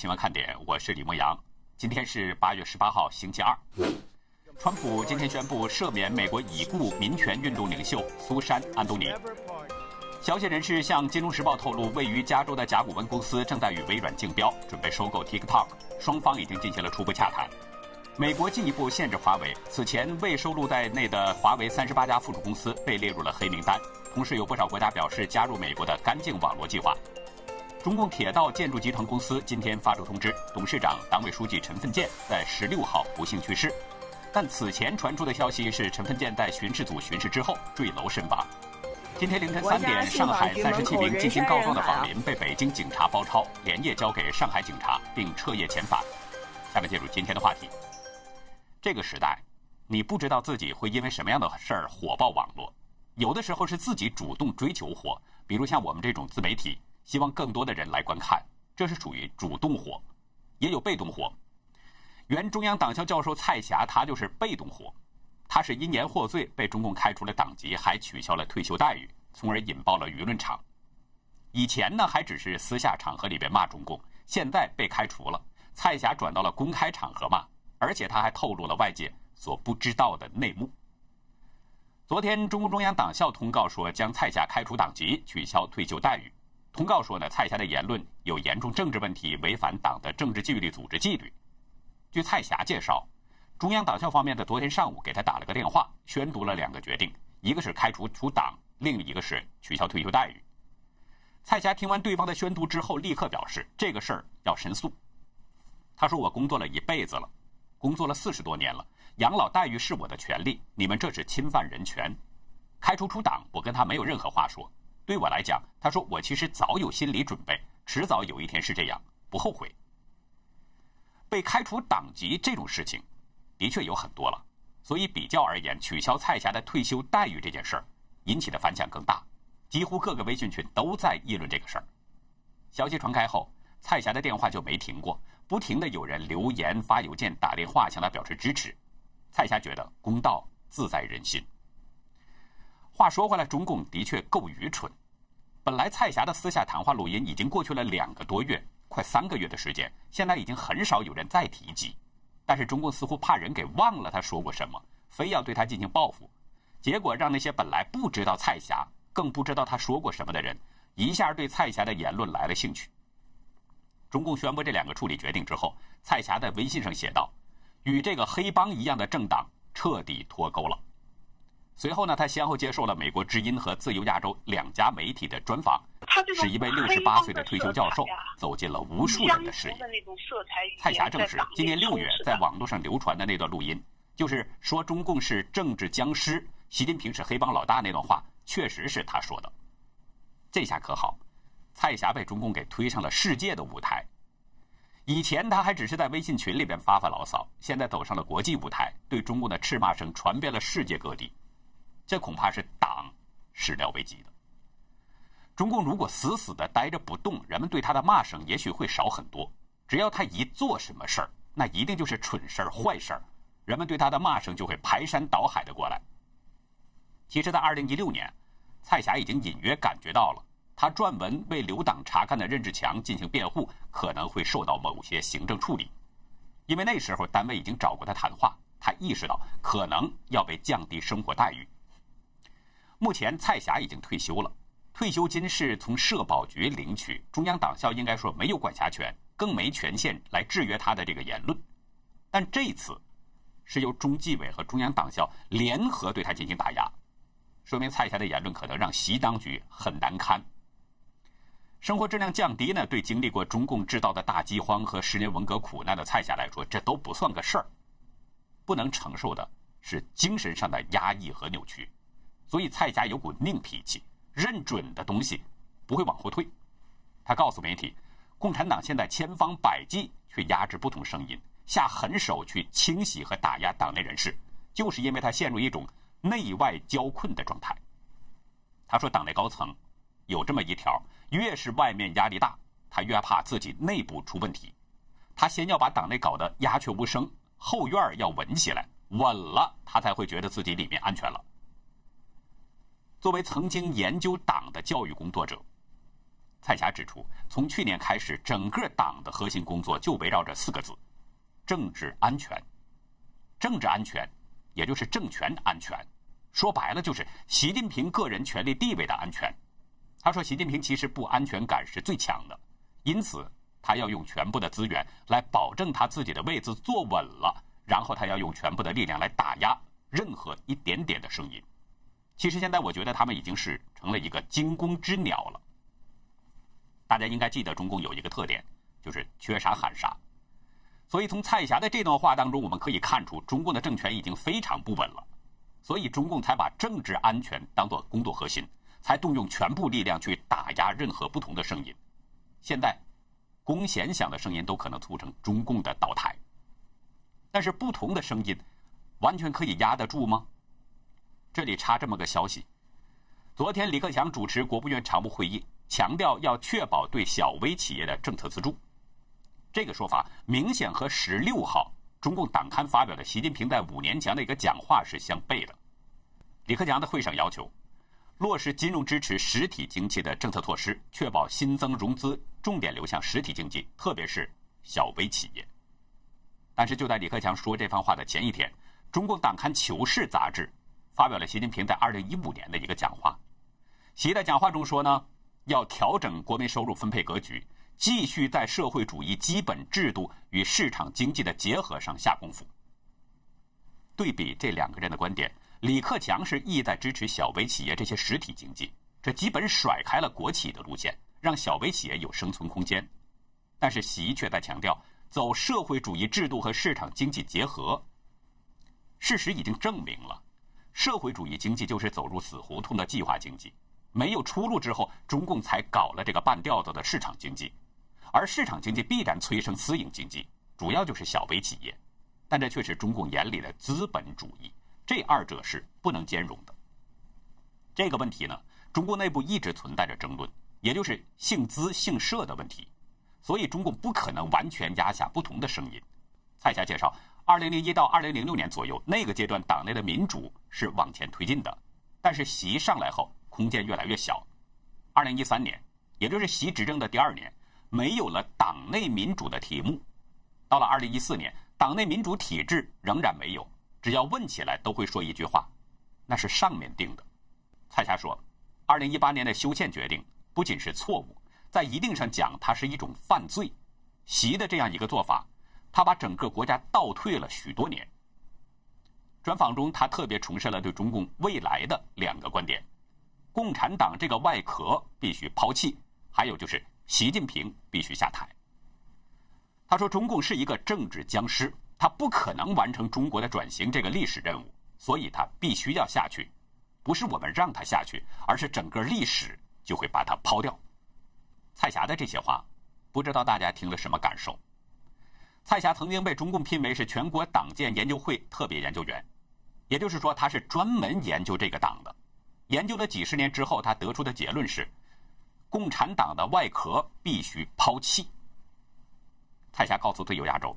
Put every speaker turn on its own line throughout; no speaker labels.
新闻看点，我是李牧阳。今天是八月十八号，星期二。川普今天宣布赦免美国已故民权运动领袖苏珊·安东尼。消息人士向《金融时报》透露，位于加州的甲骨文公司正在与微软竞标，准备收购 TikTok，双方已经进行了初步洽谈。美国进一步限制华为，此前未收录在内的华为三十八家附属公司被列入了黑名单。同时，有不少国家表示加入美国的干净网络计划。中共铁道建筑集团公司今天发出通知，董事长、党委书记陈奋建在十六号不幸去世。但此前传出的消息是，陈奋建在巡视组巡视之后坠楼身亡。今天凌晨三点，上海三十七名进行告状的访民被北京警察包抄，连夜交给上海警察，并彻夜遣返。下面进入今天的话题。这个时代，你不知道自己会因为什么样的事儿火爆网络，有的时候是自己主动追求火，比如像我们这种自媒体，希望更多的人来观看，这是属于主动火；也有被动火。原中央党校教授蔡霞，他就是被动火。他是因言获罪被中共开除了党籍，还取消了退休待遇，从而引爆了舆论场。以前呢，还只是私下场合里边骂中共，现在被开除了，蔡霞转到了公开场合骂，而且他还透露了外界所不知道的内幕。昨天，中共中央党校通告说将蔡霞开除党籍，取消退休待遇。通告说呢，蔡霞的言论有严重政治问题，违反党的政治纪律组织纪律。据蔡霞介绍。中央党校方面的昨天上午给他打了个电话，宣读了两个决定，一个是开除出党，另一个是取消退休待遇。蔡霞听完对方的宣读之后，立刻表示这个事儿要申诉。他说：“我工作了一辈子了，工作了四十多年了，养老待遇是我的权利，你们这是侵犯人权。开除出党，我跟他没有任何话说。对我来讲，他说我其实早有心理准备，迟早有一天是这样，不后悔。被开除党籍这种事情。”的确有很多了，所以比较而言，取消蔡霞的退休待遇这件事儿引起的反响更大，几乎各个微信群都在议论这个事儿。消息传开后，蔡霞的电话就没停过，不停的有人留言、发邮件、打电话向她表示支持。蔡霞觉得公道自在人心。话说回来，中共的确够愚蠢。本来蔡霞的私下谈话录音已经过去了两个多月，快三个月的时间，现在已经很少有人再提及。但是中共似乎怕人给忘了他说过什么，非要对他进行报复，结果让那些本来不知道蔡霞，更不知道他说过什么的人，一下对蔡霞的言论来了兴趣。中共宣布这两个处理决定之后，蔡霞在微信上写道：“与这个黑帮一样的政党彻底脱钩了。”随后呢，他先后接受了美国之音和自由亚洲两家媒体的专访，是一位六十八岁的退休教授，走进了无数人的视野。蔡霞证实，今年六月在网络上流传的那段录音，就是说中共是政治僵尸，习近平是黑帮老大那段话，确实是他说的。这下可好，蔡霞被中共给推上了世界的舞台。以前他还只是在微信群里边发发牢骚，现在走上了国际舞台，对中共的斥骂声传遍了世界各地。这恐怕是党始料未及的。中共如果死死的待着不动，人们对他的骂声也许会少很多。只要他一做什么事儿，那一定就是蠢事儿、坏事儿，人们对他的骂声就会排山倒海的过来。其实，在二零一六年，蔡霞已经隐约感觉到了，他撰文为留党察看的任志强进行辩护，可能会受到某些行政处理，因为那时候单位已经找过他谈话，他意识到可能要被降低生活待遇。目前蔡霞已经退休了，退休金是从社保局领取，中央党校应该说没有管辖权，更没权限来制约他的这个言论。但这次是由中纪委和中央党校联合对他进行打压，说明蔡霞的言论可能让习当局很难堪。生活质量降低呢，对经历过中共制造的大饥荒和十年文革苦难的蔡霞来说，这都不算个事儿。不能承受的是精神上的压抑和扭曲。所以蔡家有股拧脾气，认准的东西不会往后退。他告诉媒体，共产党现在千方百计去压制不同声音，下狠手去清洗和打压党内人士，就是因为他陷入一种内外交困的状态。他说，党内高层有这么一条：越是外面压力大，他越怕自己内部出问题。他先要把党内搞得鸦雀无声，后院要稳起来，稳了，他才会觉得自己里面安全了。作为曾经研究党的教育工作者，蔡霞指出，从去年开始，整个党的核心工作就围绕着四个字：政治安全。政治安全，也就是政权安全，说白了就是习近平个人权力地位的安全。他说，习近平其实不安全感是最强的，因此他要用全部的资源来保证他自己的位子坐稳了，然后他要用全部的力量来打压任何一点点的声音。其实现在我觉得他们已经是成了一个惊弓之鸟了。大家应该记得，中共有一个特点，就是缺啥喊啥。所以从蔡霞的这段话当中，我们可以看出，中共的政权已经非常不稳了，所以中共才把政治安全当做工作核心，才动用全部力量去打压任何不同的声音。现在，公弦响的声音都可能促成中共的倒台。但是不同的声音，完全可以压得住吗？这里插这么个消息：昨天李克强主持国务院常务会议，强调要确保对小微企业的政策资助。这个说法明显和十六号中共党刊发表的习近平在五年前的一个讲话是相悖的。李克强的会上要求落实金融支持实体经济的政策措施，确保新增融资重点流向实体经济，特别是小微企业。但是就在李克强说这番话的前一天，中共党刊《求是》杂志发表了习近平在二零一五年的一个讲话。习在讲话中说呢，要调整国民收入分配格局。继续在社会主义基本制度与市场经济的结合上下功夫。对比这两个人的观点，李克强是意在支持小微企业这些实体经济，这基本甩开了国企的路线，让小微企业有生存空间。但是习却在强调走社会主义制度和市场经济结合。事实已经证明了，社会主义经济就是走入死胡同的计划经济，没有出路之后，中共才搞了这个半吊子的市场经济。而市场经济必然催生私营经济，主要就是小微企业，但这却是中共眼里的资本主义，这二者是不能兼容的。这个问题呢，中国内部一直存在着争论，也就是姓资姓社的问题，所以中共不可能完全压下不同的声音。蔡霞介绍，二零零一到二零零六年左右那个阶段，党内的民主是往前推进的，但是习上来后，空间越来越小。二零一三年，也就是习执政的第二年。没有了党内民主的题目，到了二零一四年，党内民主体制仍然没有。只要问起来，都会说一句话：“那是上面定的。”蔡霞说：“二零一八年的修宪决定不仅是错误，在一定上讲，它是一种犯罪。习的这样一个做法，他把整个国家倒退了许多年。”专访中，他特别重申了对中共未来的两个观点：共产党这个外壳必须抛弃，还有就是。习近平必须下台。他说：“中共是一个政治僵尸，他不可能完成中国的转型这个历史任务，所以他必须要下去。不是我们让他下去，而是整个历史就会把他抛掉。”蔡霞的这些话，不知道大家听了什么感受？蔡霞曾经被中共聘为是全国党建研究会特别研究员，也就是说，他是专门研究这个党的。研究了几十年之后，他得出的结论是。共产党的外壳必须抛弃。蔡霞告诉队友亚洲，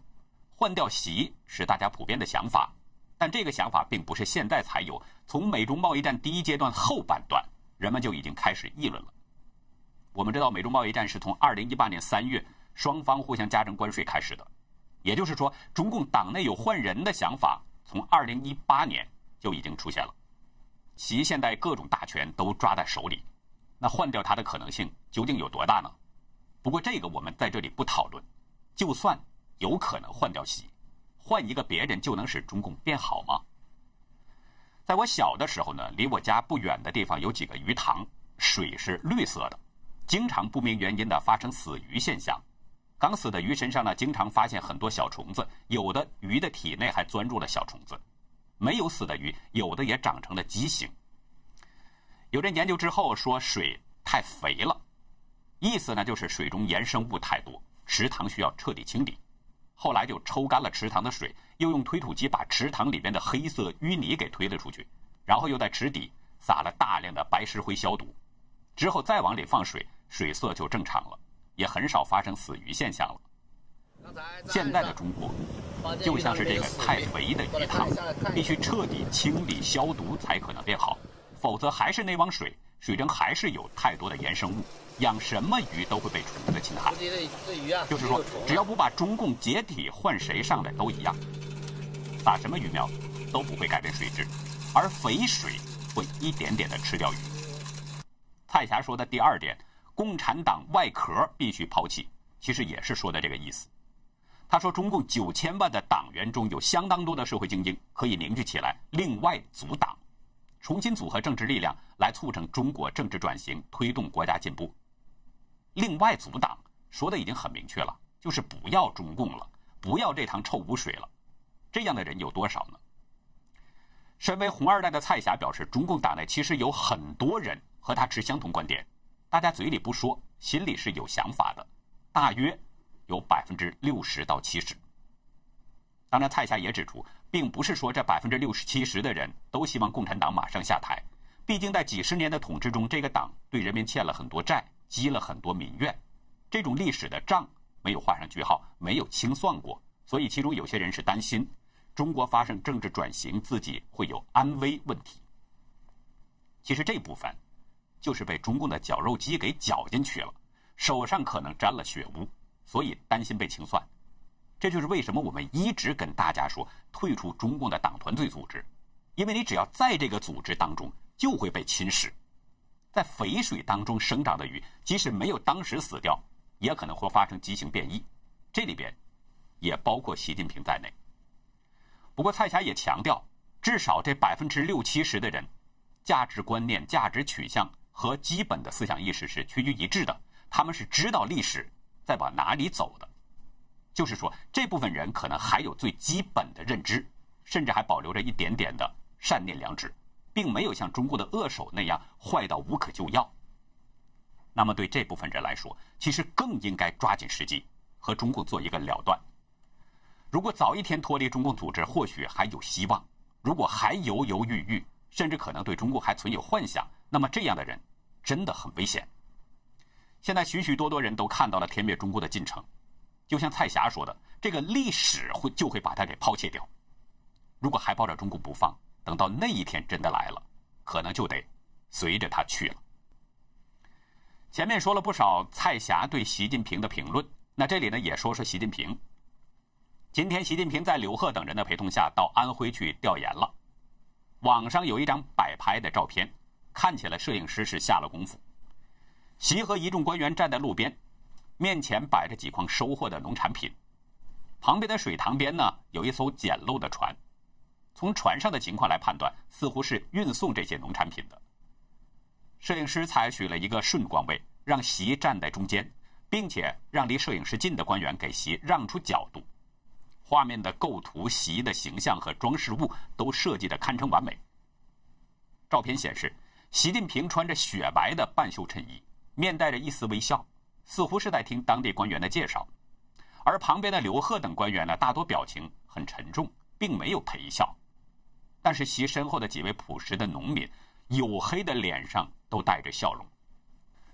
换掉习是大家普遍的想法，但这个想法并不是现在才有，从美中贸易战第一阶段后半段，人们就已经开始议论了。我们知道，美中贸易战是从二零一八年三月双方互相加征关税开始的，也就是说，中共党内有换人的想法，从二零一八年就已经出现了。习现在各种大权都抓在手里。那换掉他的可能性究竟有多大呢？不过这个我们在这里不讨论。就算有可能换掉习，换一个别人就能使中共变好吗？在我小的时候呢，离我家不远的地方有几个鱼塘，水是绿色的，经常不明原因的发生死鱼现象。刚死的鱼身上呢，经常发现很多小虫子，有的鱼的体内还钻入了小虫子。没有死的鱼，有的也长成了畸形。有人研究之后说水太肥了，意思呢就是水中盐生物太多，池塘需要彻底清理。后来就抽干了池塘的水，又用推土机把池塘里边的黑色淤泥给推了出去，然后又在池底撒了大量的白石灰消毒，之后再往里放水，水色就正常了，也很少发生死鱼现象了。现在的中国就像是这个太肥的鱼塘，必须彻底清理消毒才可能变好。否则还是那汪水，水中还是有太多的衍生物，养什么鱼都会被虫子侵害。就是说，只要不把中共解体，换谁上来都一样，打什么鱼苗都不会改变水质，而肥水会一点点的吃掉鱼。蔡霞说的第二点，共产党外壳必须抛弃，其实也是说的这个意思。他说，中共九千万的党员中有相当多的社会精英，可以凝聚起来，另外组党，重新组合政治力量，来促成中国政治转型，推动国家进步。另外组党说的已经很明确了，就是不要中共了，不要这趟臭污水了。这样的人有多少呢？身为红二代的蔡霞表示，中共党内其实有很多人和他持相同观点，大家嘴里不说，心里是有想法的，大约。有百分之六十到七十。当然，蔡霞也指出，并不是说这百分之六十七十的人都希望共产党马上下台。毕竟，在几十年的统治中，这个党对人民欠了很多债，积了很多民怨，这种历史的账没有画上句号，没有清算过。所以，其中有些人是担心中国发生政治转型，自己会有安危问题。其实这部分就是被中共的绞肉机给绞进去了，手上可能沾了血污。所以担心被清算，这就是为什么我们一直跟大家说退出中共的党团队组织，因为你只要在这个组织当中就会被侵蚀。在肥水当中生长的鱼，即使没有当时死掉，也可能会发生畸形变异。这里边也包括习近平在内。不过蔡霞也强调，至少这百分之六七十的人，价值观念、价值取向和基本的思想意识是趋于一致的，他们是知道历史。在往哪里走的？就是说，这部分人可能还有最基本的认知，甚至还保留着一点点的善念良知，并没有像中国的恶手那样坏到无可救药。那么，对这部分人来说，其实更应该抓紧时机和中共做一个了断。如果早一天脱离中共组织，或许还有希望；如果还犹犹豫豫，甚至可能对中共还存有幻想，那么这样的人真的很危险。现在许许多多人都看到了天灭中国的进程，就像蔡霞说的，这个历史会就会把它给抛弃掉。如果还抱着中国不放，等到那一天真的来了，可能就得随着他去了。前面说了不少蔡霞对习近平的评论，那这里呢也说说习近平。今天习近平在刘鹤等人的陪同下到安徽去调研了，网上有一张摆拍的照片，看起来摄影师是下了功夫。习和一众官员站在路边，面前摆着几筐收获的农产品，旁边的水塘边呢有一艘简陋的船，从船上的情况来判断，似乎是运送这些农产品的。摄影师采取了一个顺光位，让习站在中间，并且让离摄影师近的官员给习让出角度。画面的构图、习的形象和装饰物都设计的堪称完美。照片显示，习近平穿着雪白的半袖衬衣。面带着一丝微笑，似乎是在听当地官员的介绍，而旁边的刘贺等官员呢，大多表情很沉重，并没有陪笑。但是习身后的几位朴实的农民，黝黑的脸上都带着笑容。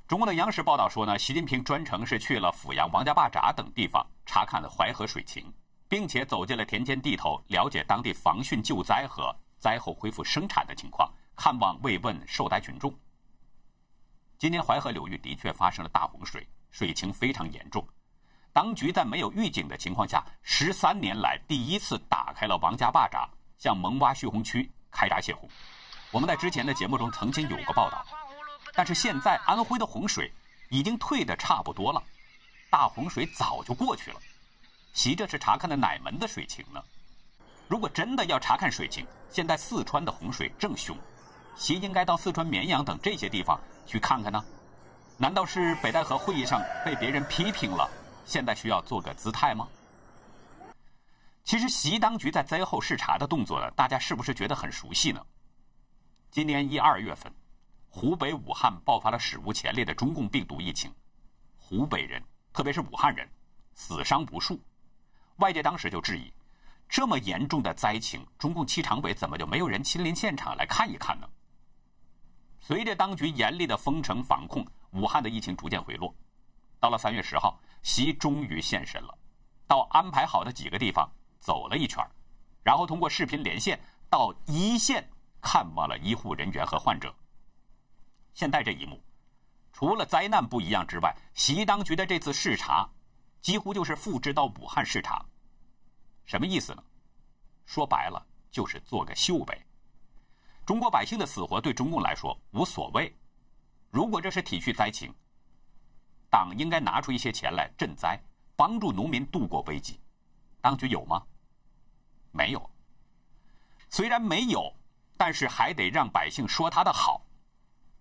中国的央视报道说呢，习近平专程是去了阜阳王家坝闸等地方查看了淮河水情，并且走进了田间地头，了解当地防汛救灾和灾后恢复生产的情况，看望慰问受灾群众。今年淮河流域的确发生了大洪水，水情非常严重。当局在没有预警的情况下，十三年来第一次打开了王家坝闸，向蒙洼蓄洪区开闸泄洪。我们在之前的节目中曾经有过报道，但是现在安徽的洪水已经退得差不多了，大洪水早就过去了。习这是查看的哪门的水情呢？如果真的要查看水情，现在四川的洪水正凶。习应该到四川绵阳等这些地方去看看呢？难道是北戴河会议上被别人批评了，现在需要做个姿态吗？其实习当局在灾后视察的动作呢，大家是不是觉得很熟悉呢？今年一二月份，湖北武汉爆发了史无前例的中共病毒疫情，湖北人，特别是武汉人，死伤无数。外界当时就质疑，这么严重的灾情，中共七常委怎么就没有人亲临现场来看一看呢？随着当局严厉的封城防控，武汉的疫情逐渐回落。到了三月十号，习终于现身了，到安排好的几个地方走了一圈，然后通过视频连线到一线看望了医护人员和患者。现在这一幕，除了灾难不一样之外，习当局的这次视察，几乎就是复制到武汉视察。什么意思呢？说白了就是做个秀呗。中国百姓的死活对中共来说无所谓。如果这是体恤灾情，党应该拿出一些钱来赈灾，帮助农民度过危机。当局有吗？没有。虽然没有，但是还得让百姓说他的好，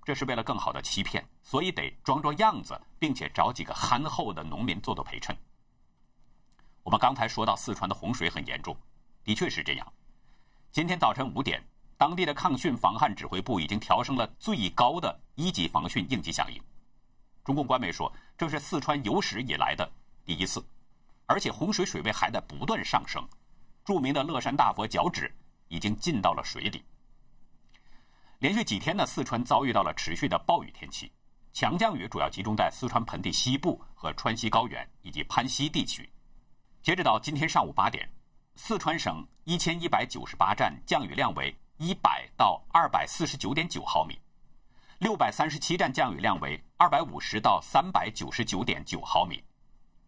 这是为了更好的欺骗，所以得装装样子，并且找几个憨厚的农民做做陪衬。我们刚才说到四川的洪水很严重，的确是这样。今天早晨五点，当地的抗汛防旱指挥部已经调升了最高的一级防汛应急响应。中共官媒说，这是四川有史以来的第一次，而且洪水水位还在不断上升。著名的乐山大佛脚趾已经浸到了水里。连续几天呢，四川遭遇到了持续的暴雨天气，强降雨主要集中在四川盆地西部和川西高原以及攀西地区。截止到今天上午八点，四川省一千一百九十八站降雨量为一百到二百四十九点九毫米。六百三十七站降雨量为二百五十到三百九十九点九毫米，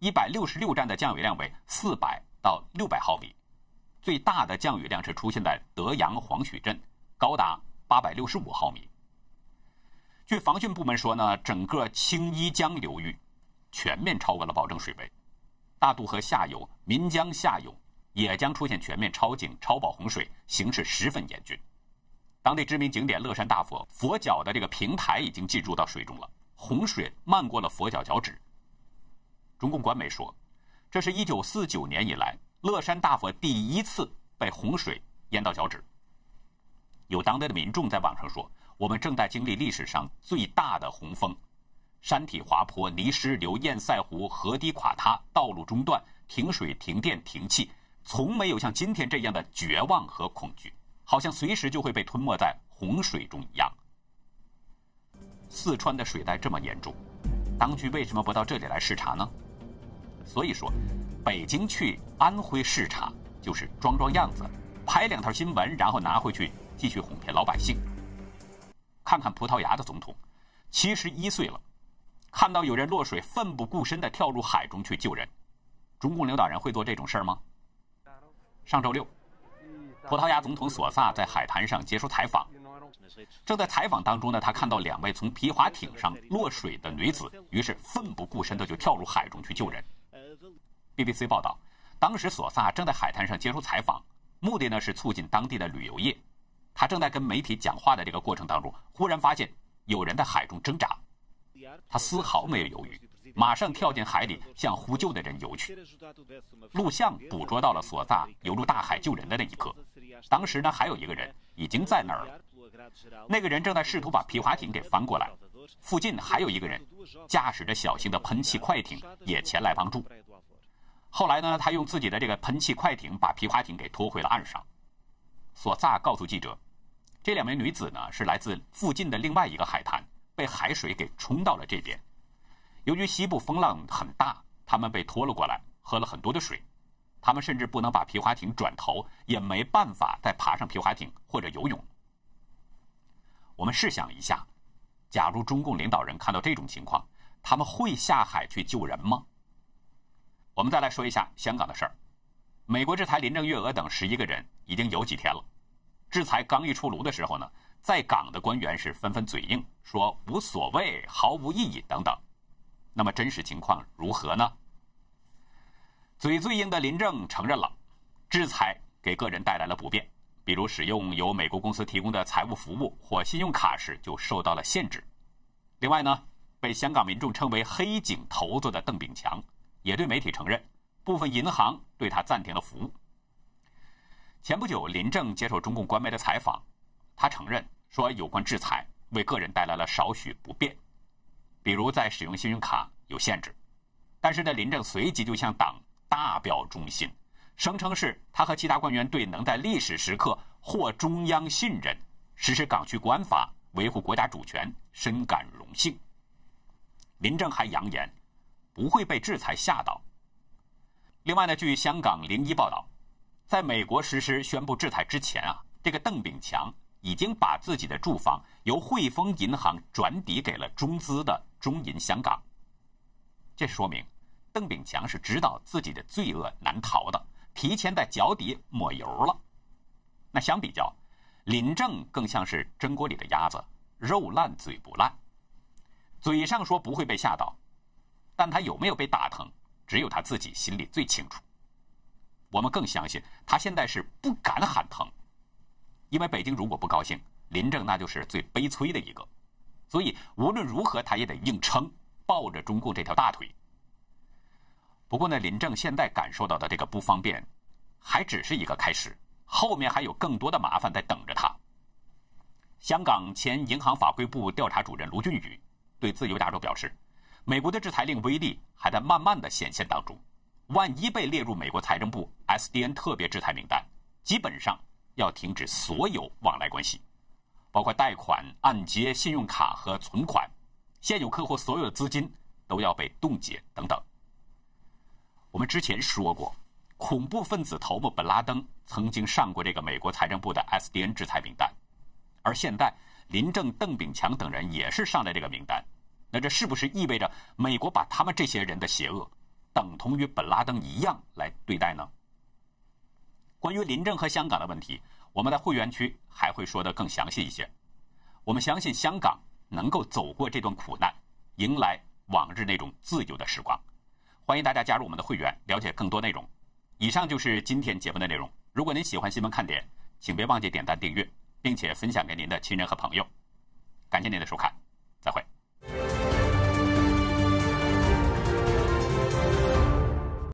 一百六十六站的降雨量为四百到六百毫米，最大的降雨量是出现在德阳黄许镇，高达八百六十五毫米。据防汛部门说呢，整个青衣江流域全面超过了保证水位，大渡河下游、岷江下游也将出现全面超警超保洪水，形势十分严峻。当地知名景点乐山大佛佛脚的这个平台已经进入到水中了，洪水漫过了佛脚脚趾。中共官媒说，这是一九四九年以来乐山大佛第一次被洪水淹到脚趾。有当地的民众在网上说：“我们正在经历历史上最大的洪峰，山体滑坡、泥石流、堰塞湖、河堤垮塌、道路中断、停水、停电、停气，从没有像今天这样的绝望和恐惧。”好像随时就会被吞没在洪水中一样。四川的水灾这么严重，当局为什么不到这里来视察呢？所以说，北京去安徽视察就是装装样子，拍两条新闻，然后拿回去继续哄骗老百姓。看看葡萄牙的总统，七十一岁了，看到有人落水，奋不顾身地跳入海中去救人。中共领导人会做这种事儿吗？上周六。葡萄牙总统索萨在海滩上接受采访，正在采访当中呢，他看到两位从皮划艇上落水的女子，于是奋不顾身的就跳入海中去救人。BBC 报道，当时索萨正在海滩上接受采访，目的呢是促进当地的旅游业。他正在跟媒体讲话的这个过程当中，忽然发现有人在海中挣扎，他丝毫没有犹豫。马上跳进海里，向呼救的人游去。录像捕捉到了索萨游入大海救人的那一刻。当时呢，还有一个人已经在那儿了。那个人正在试图把皮划艇给翻过来。附近还有一个人驾驶着小型的喷气快艇也前来帮助。后来呢，他用自己的这个喷气快艇把皮划艇给拖回了岸上。索萨告诉记者，这两名女子呢是来自附近的另外一个海滩，被海水给冲到了这边。由于西部风浪很大，他们被拖了过来，喝了很多的水。他们甚至不能把皮划艇转头，也没办法再爬上皮划艇或者游泳。我们试想一下，假如中共领导人看到这种情况，他们会下海去救人吗？我们再来说一下香港的事儿。美国制裁林郑月娥等十一个人已经有几天了。制裁刚一出炉的时候呢，在港的官员是纷纷嘴硬，说无所谓、毫无意义等等。那么真实情况如何呢？嘴最硬的林郑承认了，制裁给个人带来了不便，比如使用由美国公司提供的财务服务或信用卡时就受到了限制。另外呢，被香港民众称为“黑警头子”的邓炳强也对媒体承认，部分银行对他暂停了服务。前不久，林郑接受中共官媒的采访，他承认说，有关制裁为个人带来了少许不便。比如在使用信用卡有限制，但是呢，林郑随即就向党大表忠心，声称是他和其他官员对能在历史时刻获中央信任，实施港区国安法，维护国家主权，深感荣幸。林郑还扬言不会被制裁吓到。另外呢，据香港零一报道，在美国实施宣布制裁之前啊，这个邓炳强已经把自己的住房由汇丰银行转抵给了中资的中银香港。这说明邓炳强是知道自己的罪恶难逃的，提前在脚底抹油了。那相比较，林正更像是蒸锅里的鸭子，肉烂嘴不烂。嘴上说不会被吓到，但他有没有被打疼，只有他自己心里最清楚。我们更相信他现在是不敢喊疼，因为北京如果不高兴，林正那就是最悲催的一个。所以无论如何，他也得硬撑。抱着中共这条大腿。不过呢，林郑现在感受到的这个不方便，还只是一个开始，后面还有更多的麻烦在等着他。香港前银行法规部调查主任卢俊宇对自由亚洲表示，美国的制裁令威力还在慢慢的显现当中，万一被列入美国财政部 SDN 特别制裁名单，基本上要停止所有往来关系，包括贷款、按揭、信用卡和存款。现有客户所有的资金都要被冻结等等。我们之前说过，恐怖分子头目本拉登曾经上过这个美国财政部的 SDN 制裁名单，而现在林正、邓炳强等人也是上了这个名单。那这是不是意味着美国把他们这些人的邪恶等同于本拉登一样来对待呢？关于林正和香港的问题，我们在会员区还会说的更详细一些。我们相信香港。能够走过这段苦难，迎来往日那种自由的时光。欢迎大家加入我们的会员，了解更多内容。以上就是今天节目的内容。如果您喜欢新闻看点，请别忘记点赞、订阅，并且分享给您的亲人和朋友。感谢您的收看。再会